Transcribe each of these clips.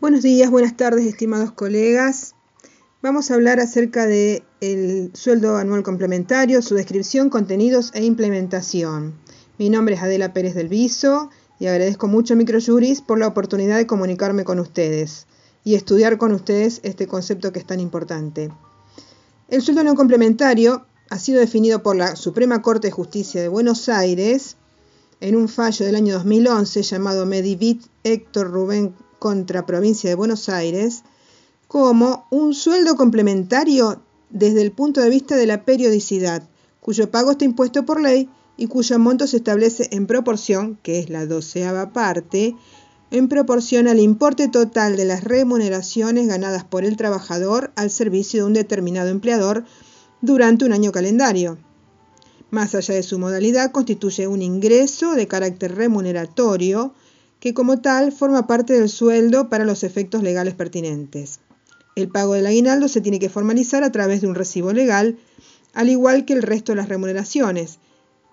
Buenos días, buenas tardes, estimados colegas. Vamos a hablar acerca del sueldo anual complementario, su descripción, contenidos e implementación. Mi nombre es Adela Pérez del Viso y agradezco mucho a Microjuris por la oportunidad de comunicarme con ustedes y estudiar con ustedes este concepto que es tan importante. El sueldo anual complementario ha sido definido por la Suprema Corte de Justicia de Buenos Aires en un fallo del año 2011 llamado Medivit Héctor Rubén contra Provincia de Buenos Aires como un sueldo complementario desde el punto de vista de la periodicidad, cuyo pago está impuesto por ley y cuyo monto se establece en proporción, que es la doceava parte, en proporción al importe total de las remuneraciones ganadas por el trabajador al servicio de un determinado empleador durante un año calendario. Más allá de su modalidad, constituye un ingreso de carácter remuneratorio que como tal forma parte del sueldo para los efectos legales pertinentes. El pago del aguinaldo se tiene que formalizar a través de un recibo legal, al igual que el resto de las remuneraciones,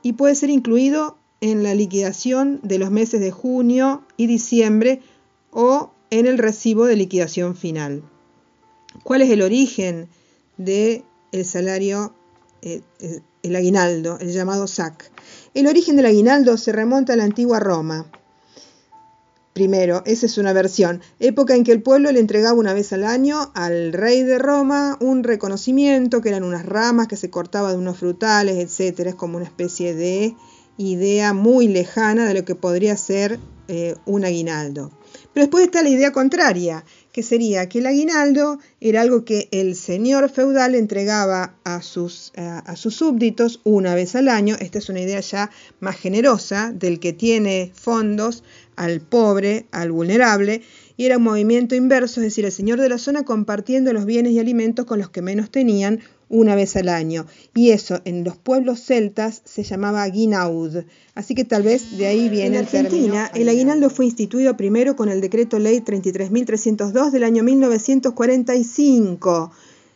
y puede ser incluido en la liquidación de los meses de junio y diciembre o en el recibo de liquidación final. ¿Cuál es el origen del salario, eh, el aguinaldo, el llamado SAC? El origen del aguinaldo se remonta a la antigua Roma. Primero, esa es una versión, época en que el pueblo le entregaba una vez al año al rey de Roma un reconocimiento, que eran unas ramas que se cortaban de unos frutales, etc. Es como una especie de idea muy lejana de lo que podría ser eh, un aguinaldo. Pero después está la idea contraria, que sería que el aguinaldo era algo que el señor feudal entregaba a sus, a sus súbditos una vez al año. Esta es una idea ya más generosa del que tiene fondos al pobre, al vulnerable, y era un movimiento inverso, es decir, el señor de la zona compartiendo los bienes y alimentos con los que menos tenían una vez al año. Y eso en los pueblos celtas se llamaba guinaud. Así que tal vez de ahí viene en Argentina, el aguinaldo fue instituido primero con el decreto ley 33.302 del año 1945.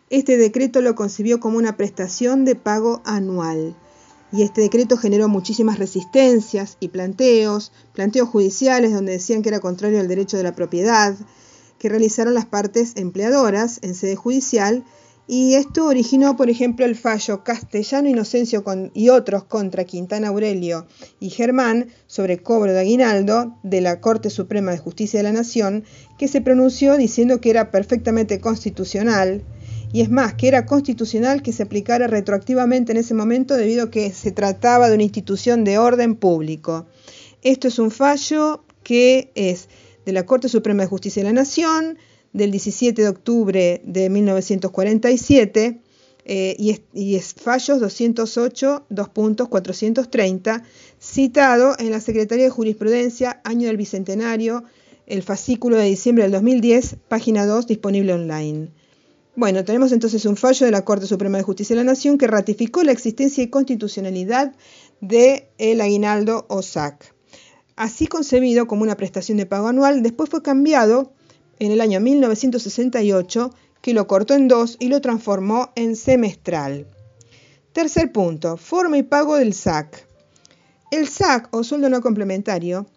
Este decreto lo concibió como una prestación de pago anual. Y este decreto generó muchísimas resistencias y planteos, planteos judiciales donde decían que era contrario al derecho de la propiedad, que realizaron las partes empleadoras en sede judicial. Y esto originó, por ejemplo, el fallo Castellano Inocencio y otros contra Quintana Aurelio y Germán sobre cobro de aguinaldo de la Corte Suprema de Justicia de la Nación, que se pronunció diciendo que era perfectamente constitucional, y es más, que era constitucional que se aplicara retroactivamente en ese momento debido a que se trataba de una institución de orden público. Esto es un fallo que es de la Corte Suprema de Justicia de la Nación, del 17 de octubre de 1947 eh, y, es, y, es, fallos 208, 2.430, citado en la Secretaría de Jurisprudencia, año del Bicentenario, el fascículo de diciembre del 2010, página 2, disponible online. Bueno, tenemos entonces un fallo de la Corte Suprema de Justicia de la Nación que ratificó la existencia y constitucionalidad del el aguinaldo o SAC. Así concebido como una prestación de pago anual, después fue cambiado en el año 1968, que lo cortó en dos y lo transformó en semestral. Tercer punto, forma y pago del SAC. El SAC o sueldo no complementario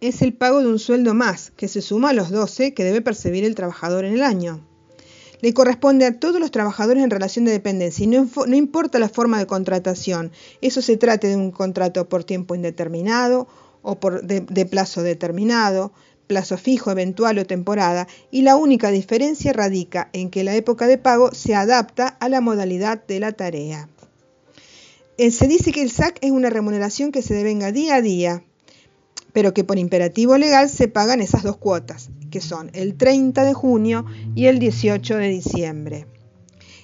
es el pago de un sueldo más que se suma a los 12 que debe percibir el trabajador en el año. Le corresponde a todos los trabajadores en relación de dependencia y no, importa la forma de contratación, eso se trate de un contrato por tiempo indeterminado o de, de plazo determinado, plazo fijo, eventual o temporada, y la única diferencia radica en que la época de pago se adapta a la modalidad de la tarea. Eh, se dice que el SAC es una remuneración que se devenga día a día, pero que por imperativo legal se pagan esas dos cuotas, que son el 30 de junio y el 18 de diciembre.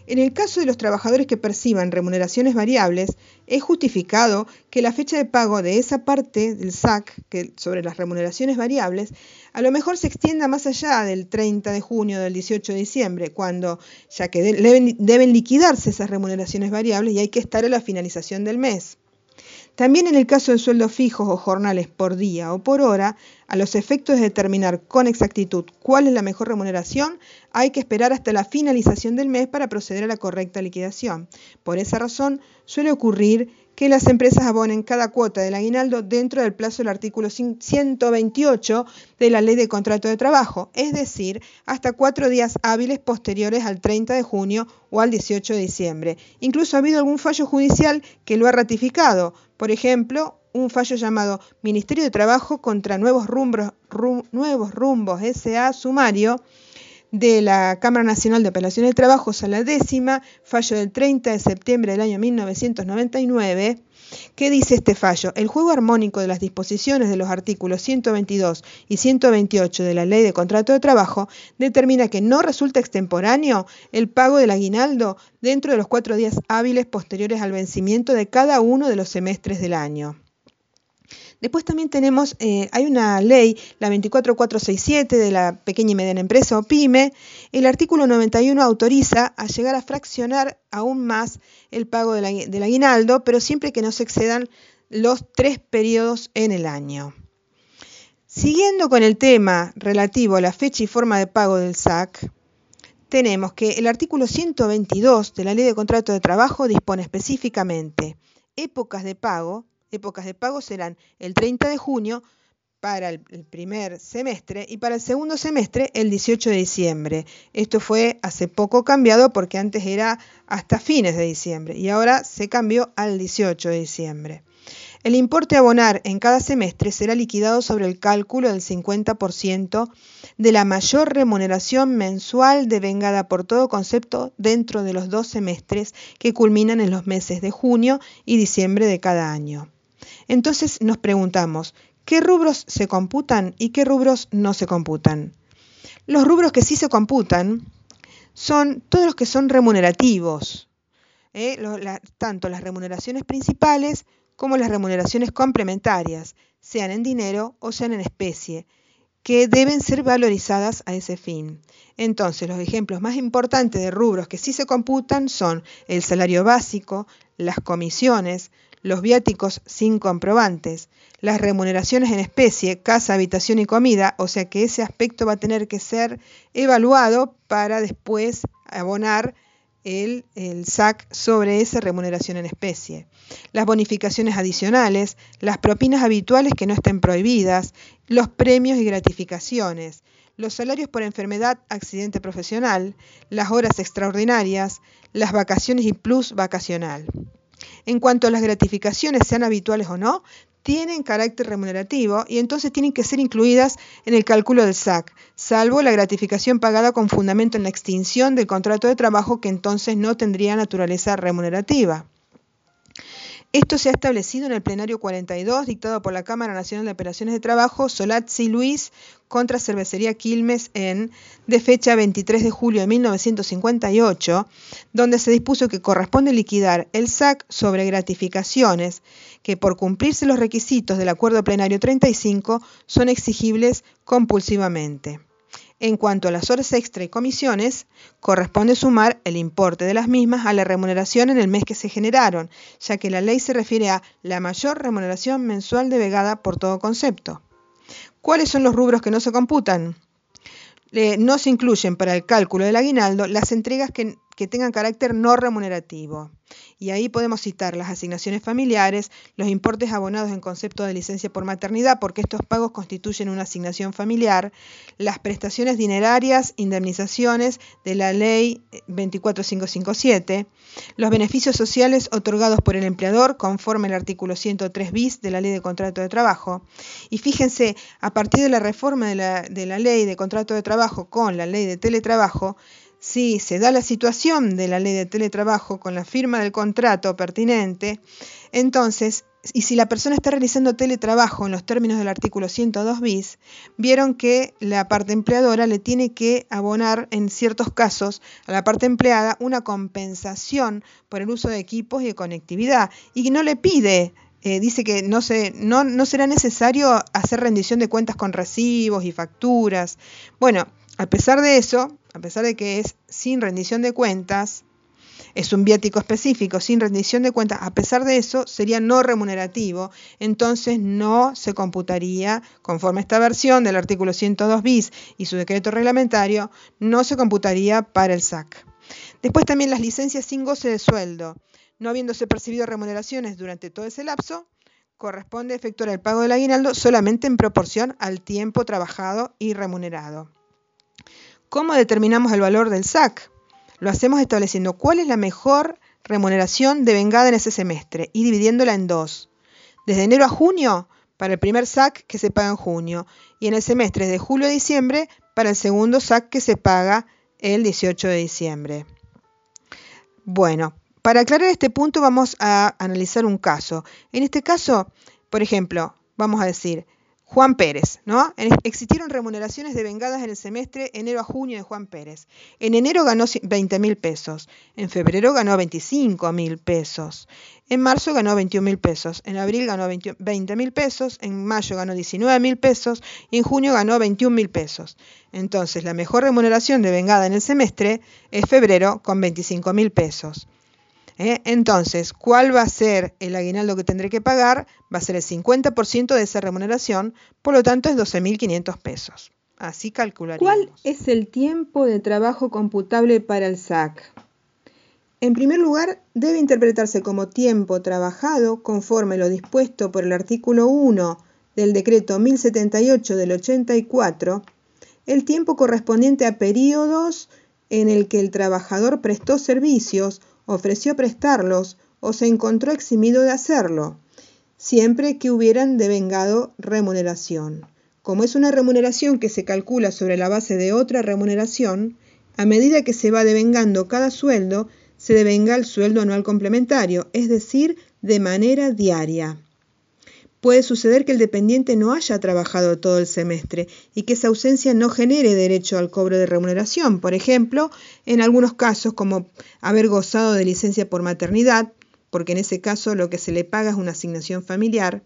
En el caso de los trabajadores que perciban remuneraciones variables, es justificado que la fecha de pago de esa parte del SAC sobre las remuneraciones variables a lo mejor se extienda más allá del 30 de junio o del 18 de diciembre, cuando ya que deben liquidarse esas remuneraciones variables y hay que estar a la finalización del mes. También en el caso de sueldos fijos o jornales por día o por hora, a los efectos de determinar con exactitud cuál es la mejor remuneración, hay que esperar hasta la finalización del mes para proceder a la correcta liquidación. Por esa razón, suele ocurrir que las empresas abonen cada cuota del aguinaldo dentro del plazo del artículo 128 de la Ley de Contrato de Trabajo, es decir, hasta cuatro días hábiles posteriores al 30 de junio o al 18 de diciembre. Incluso ha habido algún fallo judicial que lo ha ratificado. Por ejemplo, un fallo llamado Ministerio de Trabajo contra Nuevos Rumbos, Nuevos Rumbos SA Sumario de la Cámara Nacional de Apelaciones de Trabajo, sala décima, fallo del 30 de septiembre del año 1999. ¿Qué dice este fallo? El juego armónico de las disposiciones de los artículos 122 y 128 de la Ley de Contrato de Trabajo determina que no resulta extemporáneo el pago del aguinaldo dentro de los cuatro días hábiles posteriores al vencimiento de cada uno de los semestres del año. Después también tenemos, eh, hay una ley, la 24467 de la pequeña y mediana empresa o pyme. El artículo 91 autoriza a llegar a fraccionar aún más el pago del, aguinaldo, pero siempre que no se excedan los tres periodos en el año. Siguiendo con el tema relativo a la fecha y forma de pago del SAC, tenemos que el artículo 122 de la Ley de Contrato de Trabajo dispone específicamente épocas de pago épocas de pago serán el 30 de junio para el, primer semestre y para el segundo semestre el 18 de diciembre. Esto fue hace poco cambiado porque antes era hasta fines de diciembre y ahora se cambió al 18 de diciembre. El importe a abonar en cada semestre será liquidado sobre el cálculo del 50% de la mayor remuneración mensual devengada por todo concepto dentro de los dos semestres que culminan en los meses de junio y diciembre de cada año. Entonces nos preguntamos, ¿qué rubros se computan y qué rubros no se computan? Los rubros que sí se computan son todos los que son remunerativos, ¿eh? tanto las remuneraciones principales como las remuneraciones complementarias, sean en dinero o sean en especie, que deben ser valorizadas a ese fin. Entonces, los ejemplos más importantes de rubros que sí se computan son el salario básico, las comisiones, los viáticos sin comprobantes, las remuneraciones en especie, casa, habitación y comida, o sea que ese aspecto va a tener que ser evaluado para después abonar el, el, SAC sobre esa remuneración en especie. Las bonificaciones adicionales, las propinas habituales que no estén prohibidas, los premios y gratificaciones, los salarios por enfermedad, accidente profesional, las horas extraordinarias, las vacaciones y plus vacacional. En cuanto a las gratificaciones, sean habituales o no, tienen carácter remunerativo y entonces tienen que ser incluidas en el cálculo del SAC, salvo la gratificación pagada con fundamento en la extinción del contrato de trabajo que entonces no tendría naturaleza remunerativa. Esto se ha establecido en el plenario 42, dictado por la Cámara Nacional de Operaciones de Trabajo, Solazzi Luis, contra Cervecería Quilmes, en, de fecha 23 de julio de 1958, donde se dispuso que corresponde liquidar el SAC sobre gratificaciones que, por cumplirse los requisitos del Acuerdo Plenario 35, son exigibles compulsivamente. En cuanto a las horas extra y comisiones, corresponde sumar el importe de las mismas a la remuneración en el mes que se generaron, ya que la ley se refiere a la mayor remuneración mensual devengada por todo concepto. ¿Cuáles son los rubros que no se computan? Eh, no se incluyen para el cálculo del aguinaldo las entregas que tengan carácter no remunerativo y ahí podemos citar las asignaciones familiares, los importes abonados en concepto de licencia por maternidad, porque estos pagos constituyen una asignación familiar, las prestaciones dinerarias, indemnizaciones de la ley 24557, los beneficios sociales otorgados por el empleador conforme al artículo 103 bis de la ley de contrato de trabajo. Y fíjense, a partir de la reforma de la, de la ley de contrato de trabajo con la ley de teletrabajo, si se da la situación de la ley de teletrabajo con la firma del contrato pertinente, entonces, y si la persona está realizando teletrabajo en los términos del artículo 102 bis, vieron que la parte empleadora le tiene que abonar en ciertos casos a la parte empleada una compensación por el uso de equipos y de conectividad y no le pide eh, dice que no, se, no, no será necesario hacer rendición de cuentas con recibos y facturas. Bueno, a pesar de eso, a pesar de que es sin rendición de cuentas, es un viático específico sin rendición de cuentas, a pesar de eso sería no remunerativo, entonces no se computaría, conforme esta versión del artículo 102 bis y su decreto reglamentario, no se computaría para el SAC. Después también las licencias sin goce de sueldo no habiéndose percibido remuneraciones durante todo ese lapso, corresponde efectuar el pago del aguinaldo solamente en proporción al tiempo trabajado y remunerado. ¿Cómo determinamos el valor del SAC? Lo hacemos estableciendo cuál es la mejor remuneración devengada en ese semestre y dividiéndola en dos. Desde enero a junio, para el primer SAC que se paga en junio, y en el semestre de julio a diciembre, para el segundo SAC que se paga el 18 de diciembre. Bueno, para aclarar este punto vamos a analizar un caso. En este caso, por ejemplo, vamos a decir, Juan Pérez, ¿no? Existieron remuneraciones devengadas en el semestre enero a junio de Juan Pérez. En enero ganó 20 mil pesos, en febrero ganó 25 mil pesos, en marzo ganó 21 mil pesos, en abril ganó 20 mil pesos, en mayo ganó 19 mil pesos y en junio ganó 21 mil pesos. Entonces, la mejor remuneración devengada en el semestre es febrero con 25 mil pesos. ¿Eh? Entonces, ¿cuál va a ser el aguinaldo que tendré que pagar? Va a ser el 50% de esa remuneración, por lo tanto es 12.500 pesos. Así calcularíamos. ¿Cuál es el tiempo de trabajo computable para el SAC? En primer lugar, debe interpretarse como tiempo trabajado conforme lo dispuesto por el artículo 1 del decreto 1078 del 84, el tiempo correspondiente a periodos en el que el trabajador prestó servicios ofreció prestarlos o se encontró eximido de hacerlo, siempre que hubieran devengado remuneración. Como es una remuneración que se calcula sobre la base de otra remuneración, a medida que se va devengando cada sueldo, se devenga el sueldo anual complementario, es decir, de manera diaria. Puede suceder que el dependiente no haya trabajado todo el semestre y que esa ausencia no genere derecho al cobro de remuneración, por ejemplo, en algunos casos como haber gozado de licencia por maternidad, porque en ese caso lo que se le paga es una asignación familiar,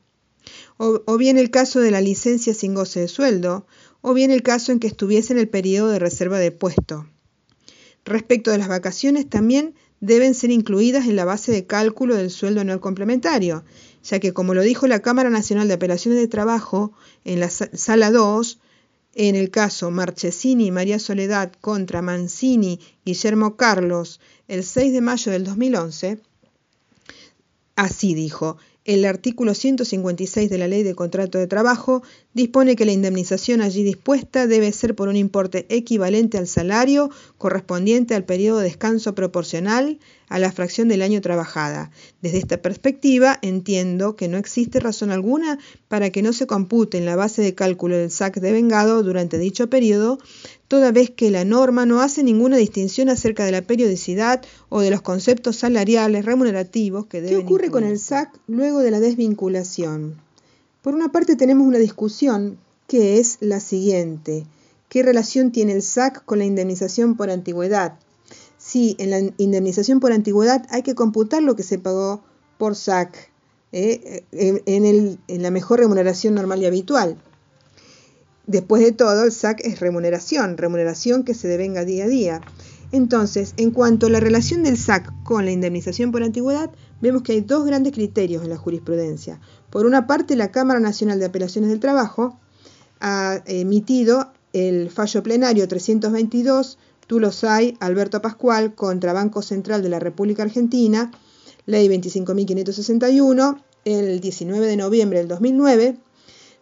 o, bien el caso de la licencia sin goce de sueldo, o bien el caso en que estuviese en el periodo de reserva de puesto. Respecto de las vacaciones, también deben ser incluidas en la base de cálculo del sueldo anual complementario, ya que como lo dijo la Cámara Nacional de Apelaciones de Trabajo en la sala 2, en el caso Marchesini y María Soledad contra Mancini Guillermo Carlos el 6 de mayo del 2011, así dijo, el artículo 156 de la Ley de Contrato de Trabajo dispone que la indemnización allí dispuesta debe ser por un importe equivalente al salario correspondiente al periodo de descanso proporcional a la fracción del año trabajada. Desde esta perspectiva, entiendo que no existe razón alguna para que no se compute en la base de cálculo del SAC de vengado durante dicho periodo, toda vez que la norma no hace ninguna distinción acerca de la periodicidad o de los conceptos salariales remunerativos que deben. ¿Qué ocurre con el SAC luego de la desvinculación? Por una parte tenemos una discusión que es la siguiente. ¿Qué relación tiene el SAC con la indemnización por antigüedad? Si en la indemnización por antigüedad hay que computar lo que se pagó por SAC eh, en, en la mejor remuneración normal y habitual. Después de todo, el SAC es remuneración, remuneración que se devenga día a día. Entonces, en cuanto a la relación del SAC con la indemnización por antigüedad, vemos que hay dos grandes criterios en la jurisprudencia. Por una parte, la Cámara Nacional de Apelaciones del Trabajo ha emitido el fallo plenario 322 Tulosay Alberto Pascual contra Banco Central de la República Argentina, ley 25.561, el 19 de noviembre del 2009,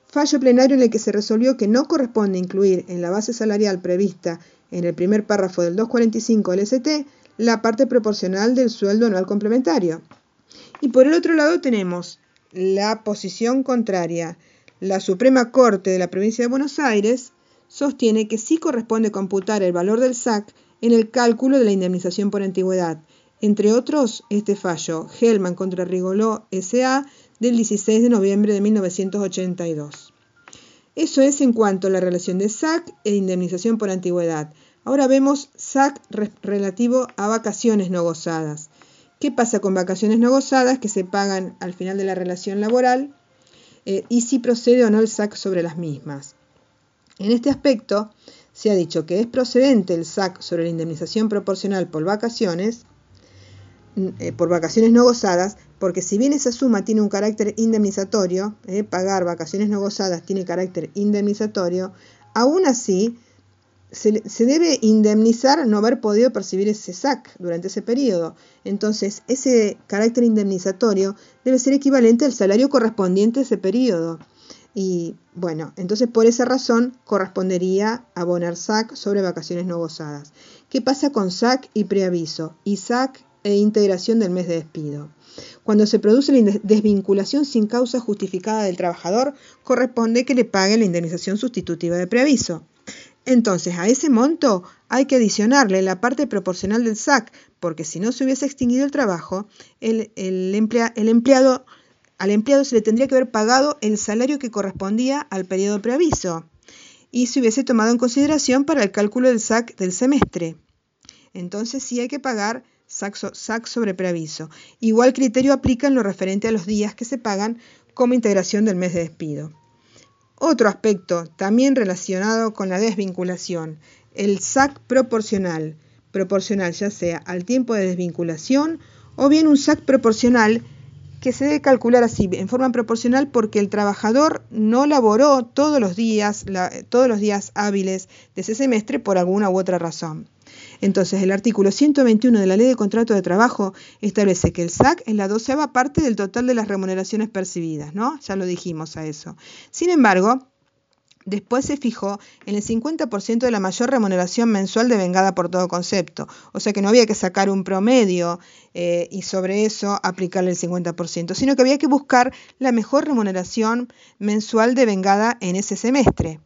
fallo plenario en el que se resolvió que no corresponde incluir en la base salarial prevista en el primer párrafo del 245 del ST la parte proporcional del sueldo anual complementario. Y por el otro lado tenemos la posición contraria. La Suprema Corte de la Provincia de Buenos Aires sostiene que sí corresponde computar el valor del SAC en el cálculo de la indemnización por antigüedad. Entre otros, este fallo, Hellman contra Rigoló S.A., del 16 de noviembre de 1982. Eso es en cuanto a la relación de SAC e indemnización por antigüedad. Ahora vemos SAC relativo a vacaciones no gozadas. ¿Qué pasa con vacaciones no gozadas que se pagan al final de la relación laboral? Eh, y si procede o no el SAC sobre las mismas. En este aspecto, se ha dicho que es procedente el SAC sobre la indemnización proporcional por vacaciones, eh, por vacaciones no gozadas, porque si bien esa suma tiene un carácter indemnizatorio, eh, pagar vacaciones no gozadas tiene carácter indemnizatorio, aún así se, debe indemnizar no haber podido percibir ese SAC durante ese periodo. Entonces, ese carácter indemnizatorio debe ser equivalente al salario correspondiente a ese periodo. Y bueno, entonces por esa razón correspondería abonar SAC sobre vacaciones no gozadas. ¿Qué pasa con SAC y preaviso? Y SAC e integración del mes de despido. Cuando se produce la desvinculación sin causa justificada del trabajador, corresponde que le pague la indemnización sustitutiva de preaviso. Entonces, a ese monto hay que adicionarle la parte proporcional del SAC, porque si no se hubiese extinguido el trabajo, al empleado se le tendría que haber pagado el salario que correspondía al periodo preaviso y se hubiese tomado en consideración para el cálculo del SAC del semestre. Entonces sí hay que pagar SAC sobre preaviso. Igual criterio aplica en lo referente a los días que se pagan como integración del mes de despido. Otro aspecto también relacionado con la desvinculación, el SAC proporcional, proporcional ya sea al tiempo de desvinculación o bien un SAC proporcional que se debe calcular así, en forma proporcional, porque el trabajador no laboró todos los días, todos los días hábiles de ese semestre por alguna u otra razón. Entonces, el artículo 121 de la Ley de Contrato de Trabajo establece que el SAC es la doceava parte del total de las remuneraciones percibidas, ¿no? Ya lo dijimos a eso. Sin embargo, Después se fijó en el 50% de la mayor remuneración mensual devengada por todo concepto. O sea que no había que sacar un promedio eh, y sobre eso aplicarle el 50%, sino que había que buscar la mejor remuneración mensual devengada en ese semestre.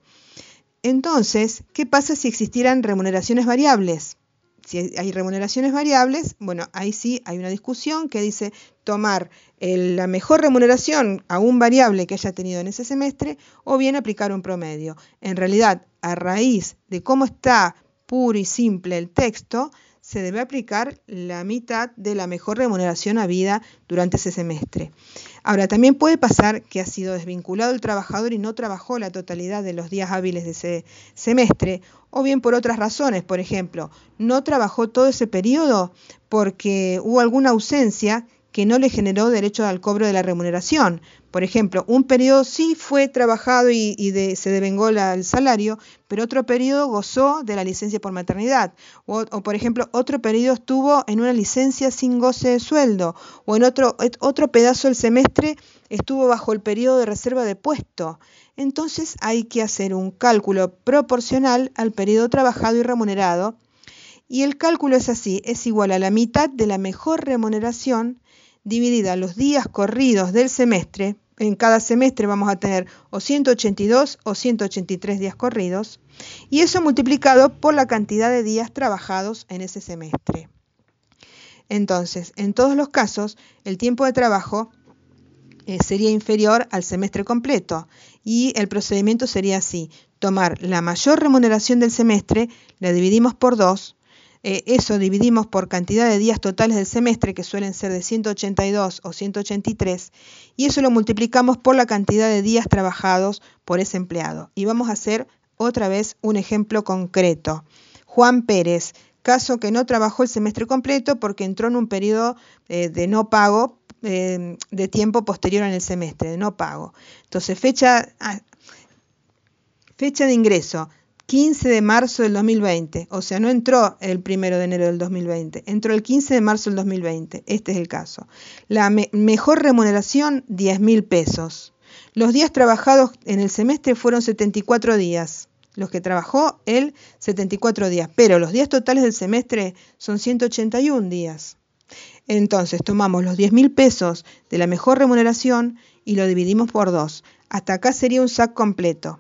Entonces, ¿qué pasa si existieran remuneraciones variables? Si hay remuneraciones variables, bueno, ahí sí hay una discusión que dice tomar la mejor remuneración a un variable que haya tenido en ese semestre o bien aplicar un promedio. En realidad, a raíz de cómo está puro y simple el texto, se debe aplicar la mitad de la mejor remuneración habida durante ese semestre. Ahora, también puede pasar que ha sido desvinculado el trabajador y no trabajó la totalidad de los días hábiles de ese semestre, o bien por otras razones, por ejemplo, no trabajó todo ese periodo porque hubo alguna ausencia que no le generó derecho al cobro de la remuneración. Por ejemplo, un periodo sí fue trabajado y, se devengó el salario, pero otro periodo gozó de la licencia por maternidad. O, por ejemplo, otro periodo estuvo en una licencia sin goce de sueldo. O en otro, otro pedazo del semestre estuvo bajo el periodo de reserva de puesto. Entonces hay que hacer un cálculo proporcional al periodo trabajado y remunerado. Y el cálculo es así, es igual a la mitad de la mejor remuneración dividida los días corridos del semestre, en cada semestre vamos a tener o 182 o 183 días corridos, y eso multiplicado por la cantidad de días trabajados en ese semestre. Entonces, en todos los casos, el tiempo de trabajo eh, sería inferior al semestre completo y el procedimiento sería así, tomar la mayor remuneración del semestre, la dividimos por dos, eh, eso dividimos por cantidad de días totales del semestre, que suelen ser de 182 o 183, y eso lo multiplicamos por la cantidad de días trabajados por ese empleado. Y vamos a hacer otra vez un ejemplo concreto. Juan Pérez, caso que no trabajó el semestre completo porque entró en un periodo eh, de no pago eh, de tiempo posterior en el semestre, de no pago. Entonces, fecha, ah, fecha de ingreso 15 de marzo del 2020, o sea, no entró el primero de enero del 2020, entró el 15 de marzo del 2020, este es el caso. La mejor remuneración, 10 mil pesos. Los días trabajados en el semestre fueron 74 días, los que trabajó él 74 días, pero los días totales del semestre son 181 días. Entonces tomamos los 10 mil pesos de la mejor remuneración y lo dividimos por dos. Hasta acá sería un SAC completo.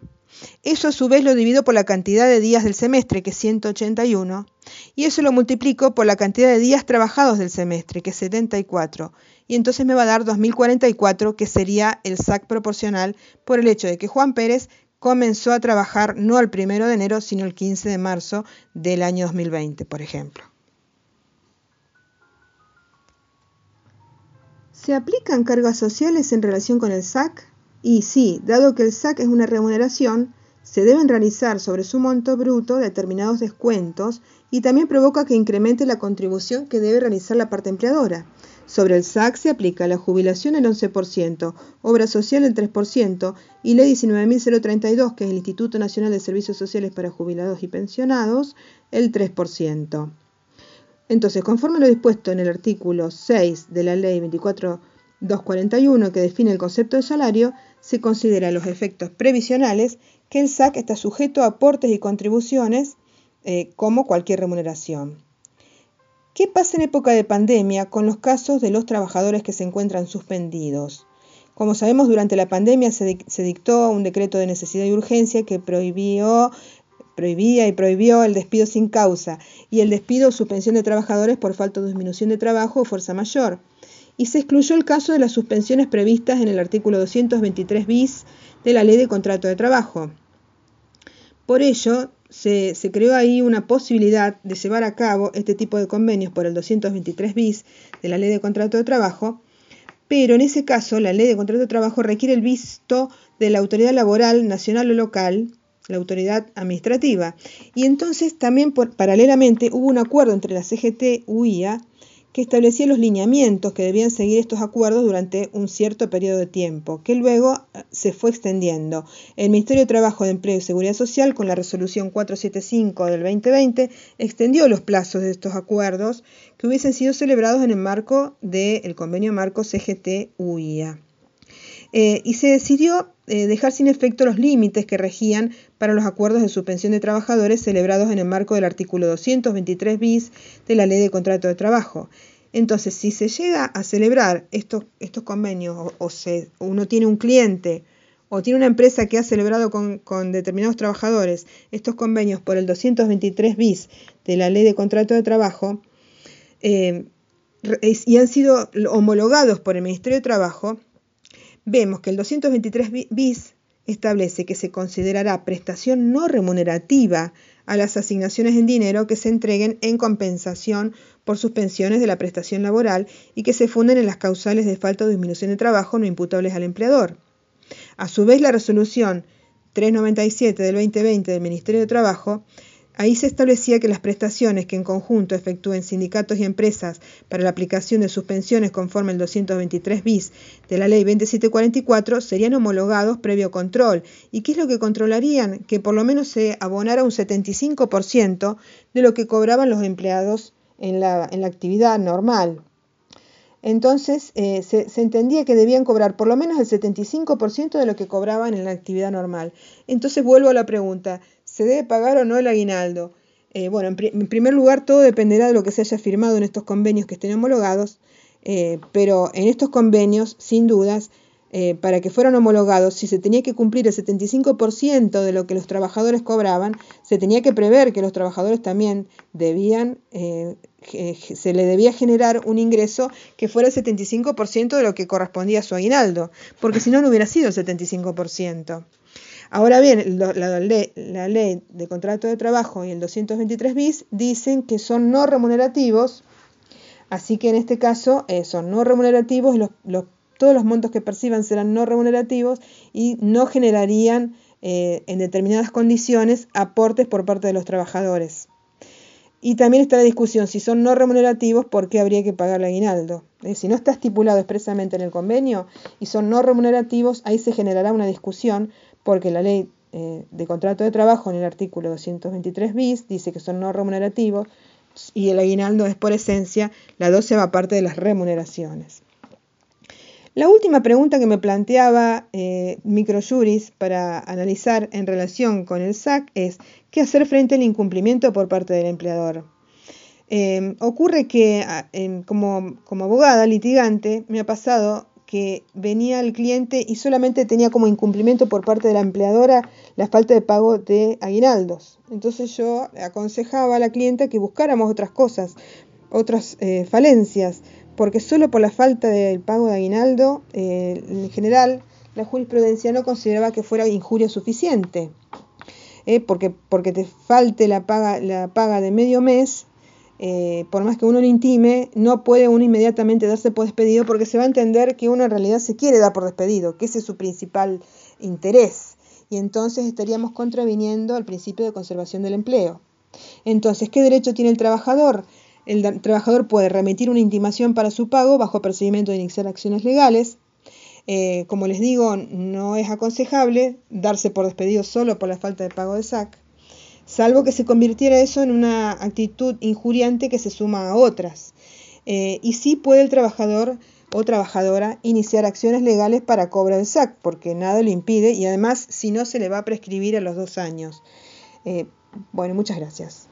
Eso a su vez lo divido por la cantidad de días del semestre, que es 181, y eso lo multiplico por la cantidad de días trabajados del semestre, que es 74, y entonces me va a dar 2044, que sería el SAC proporcional por el hecho de que Juan Pérez comenzó a trabajar no el primero de enero, sino el 15 de marzo del año 2020, por ejemplo. ¿Se aplican cargas sociales en relación con el SAC? Y sí, dado que el SAC es una remuneración, se deben realizar sobre su monto bruto determinados descuentos y también provoca que incremente la contribución que debe realizar la parte empleadora. Sobre el SAC se aplica la jubilación el 11%, obra social el 3% y ley 19.032, que es el Instituto Nacional de Servicios Sociales para Jubilados y Pensionados, el 3%. Entonces, conforme lo dispuesto en el artículo 6 de la ley 24241 que define el concepto de salario, se considera los efectos previsionales que el SAC está sujeto a aportes y contribuciones eh, como cualquier remuneración. ¿Qué pasa en época de pandemia con los casos de los trabajadores que se encuentran suspendidos? Como sabemos, durante la pandemia se, dictó un decreto de necesidad y urgencia que prohibió, prohibía y prohibió el despido sin causa y el despido o suspensión de trabajadores por falta de disminución de trabajo o fuerza mayor. Y se excluyó el caso de las suspensiones previstas en el artículo 223 bis de la Ley de Contrato de Trabajo. Por ello, se, creó ahí una posibilidad de llevar a cabo este tipo de convenios por el 223 bis de la Ley de Contrato de Trabajo, pero en ese caso la Ley de Contrato de Trabajo requiere el visto de la autoridad laboral nacional o local, la autoridad administrativa. Y entonces también paralelamente hubo un acuerdo entre la CGT UIA que establecía los lineamientos que debían seguir estos acuerdos durante un cierto periodo de tiempo, que luego eh, se fue extendiendo. El Ministerio de Trabajo, de Empleo y Seguridad Social, con la resolución 475 del 2020, extendió los plazos de estos acuerdos que hubiesen sido celebrados en el marco del convenio marco CGT-UIA. Eh, y se decidió eh, dejar sin efecto los límites que regían para los acuerdos de suspensión de trabajadores celebrados en el marco del artículo 223 bis de la Ley de Contrato de Trabajo. Entonces, si se llega a celebrar estos, estos convenios o, uno tiene un cliente o tiene una empresa que ha celebrado con, determinados trabajadores estos convenios por el 223 bis de la Ley de Contrato de Trabajo eh, y han sido homologados por el Ministerio de Trabajo, vemos que el 223 bis establece que se considerará prestación no remunerativa a las asignaciones en dinero que se entreguen en compensación por suspensiones de la prestación laboral y que se funden en las causales de falta o disminución de trabajo no imputables al empleador. A su vez, la resolución 397 del 2020 del Ministerio de Trabajo Ahí se establecía que las prestaciones que en conjunto efectúen sindicatos y empresas para la aplicación de suspensiones conforme el 223 bis de la ley 2744 serían homologados previo control. ¿Y qué es lo que controlarían? Que por lo menos se abonara un 75% de lo que cobraban los empleados en la, en la actividad normal. Entonces eh, se, entendía que debían cobrar por lo menos el 75% de lo que cobraban en la actividad normal. Entonces vuelvo a la pregunta, ¿Se debe pagar o no el aguinaldo? Eh, bueno, en, primer lugar, todo dependerá de lo que se haya firmado en estos convenios que estén homologados, eh, pero en estos convenios, sin dudas, eh, para que fueran homologados, si se tenía que cumplir el 75% de lo que los trabajadores cobraban, se tenía que prever que los trabajadores también debían, se le debía generar un ingreso que fuera el 75% de lo que correspondía a su aguinaldo, porque si no, no hubiera sido el 75%. Ahora bien, la, ley, de contrato de trabajo y el 223 bis dicen que son no remunerativos, así que en este caso eh, son no remunerativos, todos los montos que perciban serán no remunerativos y no generarían eh, en determinadas condiciones aportes por parte de los trabajadores. Y también está la discusión, si son no remunerativos, ¿por qué habría que pagar el aguinaldo? Si no está estipulado expresamente en el convenio y son no remunerativos, ahí se generará una discusión porque la ley eh, de contrato de trabajo en el artículo 223 bis dice que son no remunerativos y el aguinaldo es por esencia la doceava parte de las remuneraciones. La última pregunta que me planteaba eh, Microjuris para analizar en relación con el SAC es ¿qué hacer frente al incumplimiento por parte del empleador? Eh, ocurre que ah, como, como abogada litigante me ha pasado que venía el cliente y solamente tenía como incumplimiento por parte de la empleadora la falta de pago de aguinaldos. Entonces yo aconsejaba a la clienta que buscáramos otras cosas, otras eh, falencias, porque solo por la falta del pago de aguinaldo, eh, en general, la jurisprudencia no consideraba que fuera injuria suficiente. Eh, porque, porque te falte la paga, la paga de medio mes, eh, por más que uno lo intime, no puede uno inmediatamente darse por despedido porque se va a entender que uno en realidad se quiere dar por despedido, que ese es su principal interés. Y entonces estaríamos contraviniendo al principio de conservación del empleo. Entonces, ¿qué derecho tiene el trabajador? el trabajador puede remitir una intimación para su pago bajo procedimiento de iniciar acciones legales. Eh, como les digo, no es aconsejable darse por despedido solo por la falta de pago de SAC, salvo que se convirtiera eso en una actitud injuriante que se suma a otras. Eh, y sí puede el trabajador o trabajadora iniciar acciones legales para cobrar el SAC, porque nada lo impide y además si no se le va a prescribir a los dos años. Eh, bueno, muchas gracias.